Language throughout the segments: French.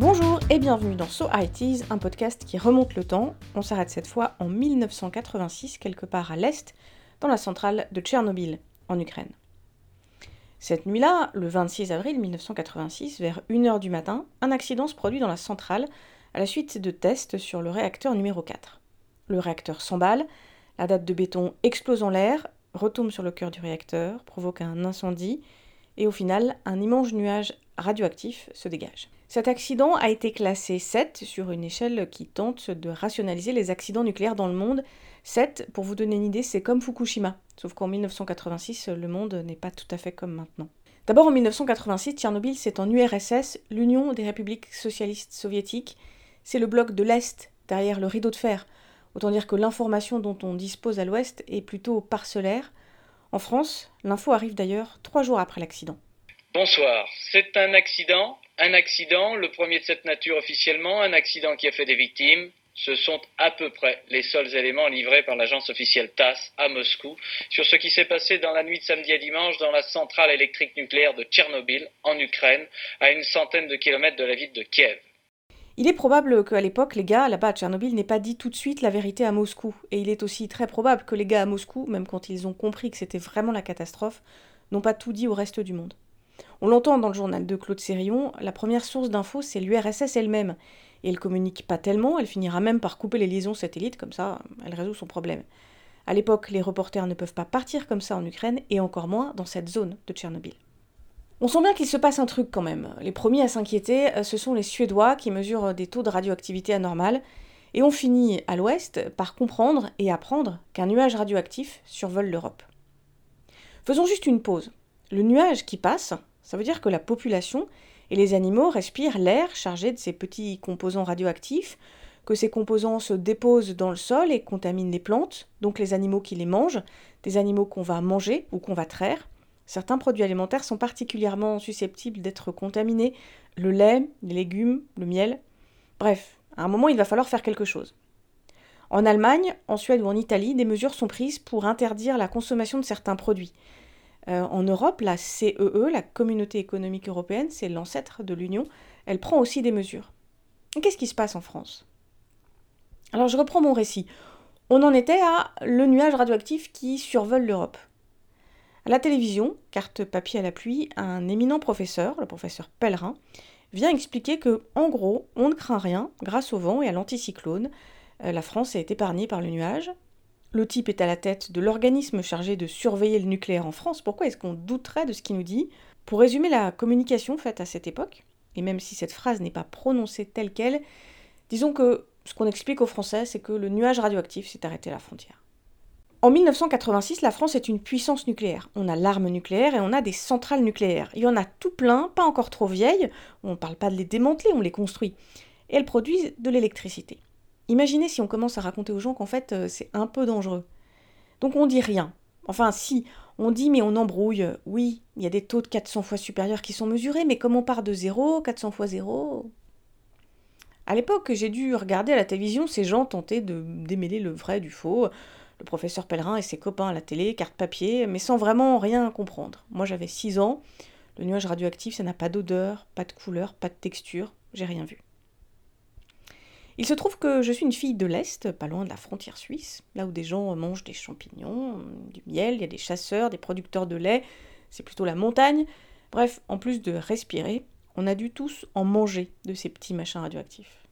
Bonjour et bienvenue dans So ITs, un podcast qui remonte le temps. On s'arrête cette fois en 1986, quelque part à l'est, dans la centrale de Tchernobyl, en Ukraine. Cette nuit-là, le 26 avril 1986, vers 1h du matin, un accident se produit dans la centrale à la suite de tests sur le réacteur numéro 4. Le réacteur s'emballe, la date de béton explose en l'air, retombe sur le cœur du réacteur, provoque un incendie, et au final, un immense nuage radioactif se dégage. Cet accident a été classé 7 sur une échelle qui tente de rationaliser les accidents nucléaires dans le monde. 7, pour vous donner une idée, c'est comme Fukushima, sauf qu'en 1986, le monde n'est pas tout à fait comme maintenant. D'abord en 1986, Tchernobyl, c'est en URSS, l'Union des républiques socialistes soviétiques. C'est le bloc de l'Est, derrière le rideau de fer. Autant dire que l'information dont on dispose à l'Ouest est plutôt parcellaire. En France, l'info arrive d'ailleurs trois jours après l'accident. Bonsoir, c'est un accident, un accident, le premier de cette nature officiellement, un accident qui a fait des victimes. Ce sont à peu près les seuls éléments livrés par l'agence officielle TASS à Moscou sur ce qui s'est passé dans la nuit de samedi à dimanche dans la centrale électrique nucléaire de Tchernobyl, en Ukraine, à une centaine de kilomètres de la ville de Kiev. Il est probable qu'à l'époque, les gars là-bas à Tchernobyl n'aient pas dit tout de suite la vérité à Moscou. Et il est aussi très probable que les gars à Moscou, même quand ils ont compris que c'était vraiment la catastrophe, n'ont pas tout dit au reste du monde. On l'entend dans le journal de Claude Sérillon, la première source d'infos, c'est l'URSS elle-même. Et elle communique pas tellement, elle finira même par couper les liaisons satellites, comme ça, elle résout son problème. À l'époque, les reporters ne peuvent pas partir comme ça en Ukraine, et encore moins dans cette zone de Tchernobyl. On sent bien qu'il se passe un truc quand même. Les premiers à s'inquiéter, euh, ce sont les Suédois qui mesurent des taux de radioactivité anormales, et on finit à l'ouest par comprendre et apprendre qu'un nuage radioactif survole l'Europe. Faisons juste une pause. Le nuage qui passe, ça veut dire que la population et les animaux respirent l'air chargé de ces petits composants radioactifs, que ces composants se déposent dans le sol et contaminent les plantes, donc les animaux qui les mangent, des animaux qu'on va manger ou qu'on va traire, Certains produits alimentaires sont particulièrement susceptibles d'être contaminés, le lait, les légumes, le miel. Bref, à un moment, il va falloir faire quelque chose. En Allemagne, en Suède ou en Italie, des mesures sont prises pour interdire la consommation de certains produits. Euh, en Europe, la CEE, e, la Communauté économique européenne, c'est l'ancêtre de l'Union, elle prend aussi des mesures. Qu'est-ce qui se passe en France? Alors je reprends mon récit. On en était à le nuage radioactif qui survole l'Europe. À la télévision, carte papier à la pluie, un éminent professeur, le professeur Pellerin, vient expliquer que, en gros, on ne craint rien grâce au vent et à l'anticyclone. Euh, la France est épargnée par le nuage. Le type est à la tête de l'organisme chargé de surveiller le nucléaire en France. Pourquoi est-ce qu'on douterait de ce qu'il nous dit? Pour résumer la communication faite à cette époque, et même si cette phrase n'est pas prononcée telle qu'elle, disons que ce qu'on explique aux Français, c'est que le nuage radioactif s'est arrêté à la frontière. En 1986, la France est une puissance nucléaire. On a l'arme nucléaire et on a des centrales nucléaires. Il y en a tout plein, pas encore trop vieilles, on ne parle pas de les démanteler, on les construit. Et elles produisent de l'électricité. Imaginez si on commence à raconter aux gens qu'en fait euh, c'est un peu dangereux. Donc on dit rien. Enfin si, on dit mais on embrouille. Oui, il y a des taux de 400 fois supérieurs qui sont mesurés, mais comme on part de zéro, 400 fois zéro... À l'époque, j'ai dû regarder à la télévision ces gens tenter de démêler le vrai du faux, le professeur Pellerin et ses copains à la télé, carte papier, mais sans vraiment rien comprendre. Moi j'avais 6 ans, le nuage radioactif ça n'a pas d'odeur, pas de couleur, pas de texture, j'ai rien vu. Il se trouve que je suis une fille de l'Est, pas loin de la frontière suisse, là où des gens mangent des champignons, du miel, il y a des chasseurs, des producteurs de lait, c'est plutôt la montagne. Bref, en plus de respirer, on a dû tous en manger de ces petits machins radioactifs.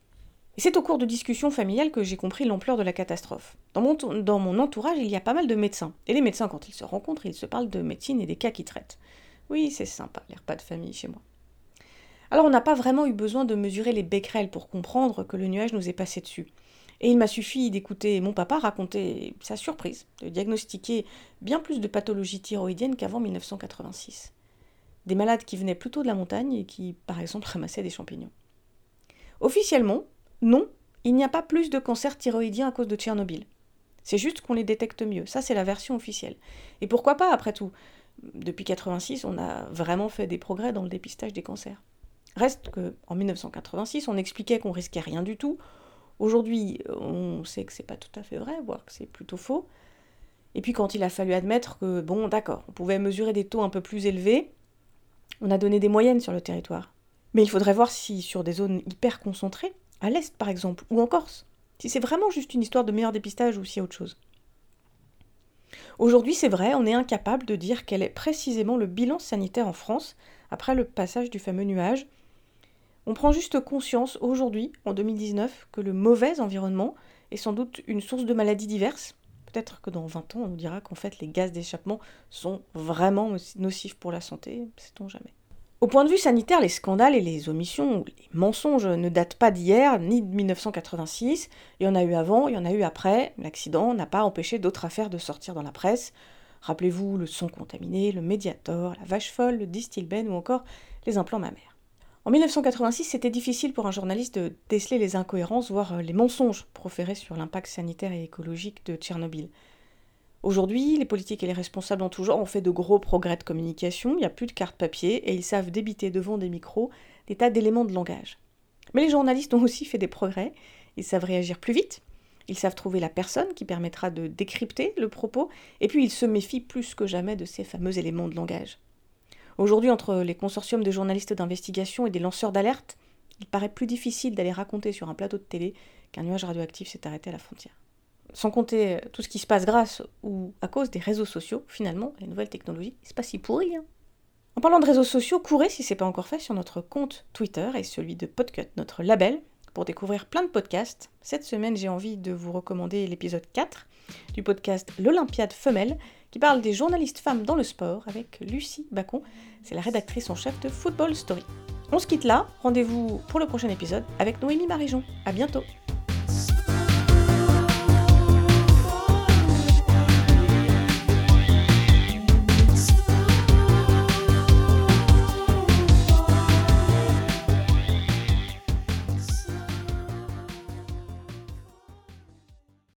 Et c'est au cours de discussions familiales que j'ai compris l'ampleur de la catastrophe. Dans mon, entourage, il y a pas mal de médecins. Et les médecins, quand ils se rencontrent, ils se parlent de médecine et des cas qu'ils traitent. Oui, c'est sympa, les repas de famille chez moi. Alors on n'a pas vraiment eu besoin de mesurer les becquerels pour comprendre que le nuage nous est passé dessus. Et il m'a suffi d'écouter mon papa raconter sa surprise de diagnostiquer bien plus de pathologies thyroïdiennes qu'avant 1986. Des malades qui venaient plutôt de la montagne et qui, par exemple, ramassaient des champignons. Officiellement, non, il n'y a pas plus de cancers thyroïdiens à cause de Tchernobyl. C'est juste qu'on les détecte mieux. Ça, c'est la version officielle. Et pourquoi pas, après tout? Depuis 86, on a vraiment fait des progrès dans le dépistage des cancers. Reste que, en 1986, on expliquait qu'on risquait rien du tout. Aujourd'hui, on sait que c'est pas tout à fait vrai, voire que c'est plutôt faux. Et puis, quand il a fallu admettre que, bon, d'accord, on pouvait mesurer des taux un peu plus élevés, on a donné des moyennes sur le territoire. Mais il faudrait voir si sur des zones hyper concentrées, à l'est par exemple, ou en Corse, si c'est vraiment juste une histoire de meilleur dépistage ou si autre chose. Aujourd'hui, c'est vrai, on est incapable de dire quel est précisément le bilan sanitaire en France après le passage du fameux nuage. On prend juste conscience aujourd'hui, en 2019, que le mauvais environnement est sans doute une source de maladies diverses. Peut-être que dans 20 ans, on nous dira qu'en fait les gaz d'échappement sont vraiment nocifs pour la santé, sait-on jamais. Au point de vue sanitaire, les scandales et les omissions, les mensonges ne datent pas d'hier ni de 1986. Il y en a eu avant, il y en a eu après. L'accident n'a pas empêché d'autres affaires de sortir dans la presse. Rappelez-vous le son contaminé, le médiator, la vache folle, le distilben ou encore les implants mammaires. En 1986, c'était difficile pour un journaliste de déceler les incohérences, voire les mensonges proférés sur l'impact sanitaire et écologique de Tchernobyl. Aujourd'hui, les politiques et les responsables en tout genre ont fait de gros progrès de communication, il n'y a plus de cartes papier et ils savent débiter devant des micros des tas d'éléments de langage. Mais les journalistes ont aussi fait des progrès, ils savent réagir plus vite, ils savent trouver la personne qui permettra de décrypter le propos, et puis ils se méfient plus que jamais de ces fameux éléments de langage. Aujourd'hui, entre les consortiums de journalistes d'investigation et des lanceurs d'alerte, il paraît plus difficile d'aller raconter sur un plateau de télé qu'un nuage radioactif s'est arrêté à la frontière sans compter tout ce qui se passe grâce ou à cause des réseaux sociaux, finalement, les nouvelles technologies, c'est pas si pourri. Hein. En parlant de réseaux sociaux, courez si c'est pas encore fait sur notre compte Twitter et celui de Podcut, notre label, pour découvrir plein de podcasts. Cette semaine, j'ai envie de vous recommander l'épisode 4 du podcast L'Olympiade femelle, qui parle des journalistes femmes dans le sport avec Lucie Bacon. C'est la rédactrice en chef de Football Story. On se quitte là, rendez-vous pour le prochain épisode avec Noémie Marijon. À bientôt!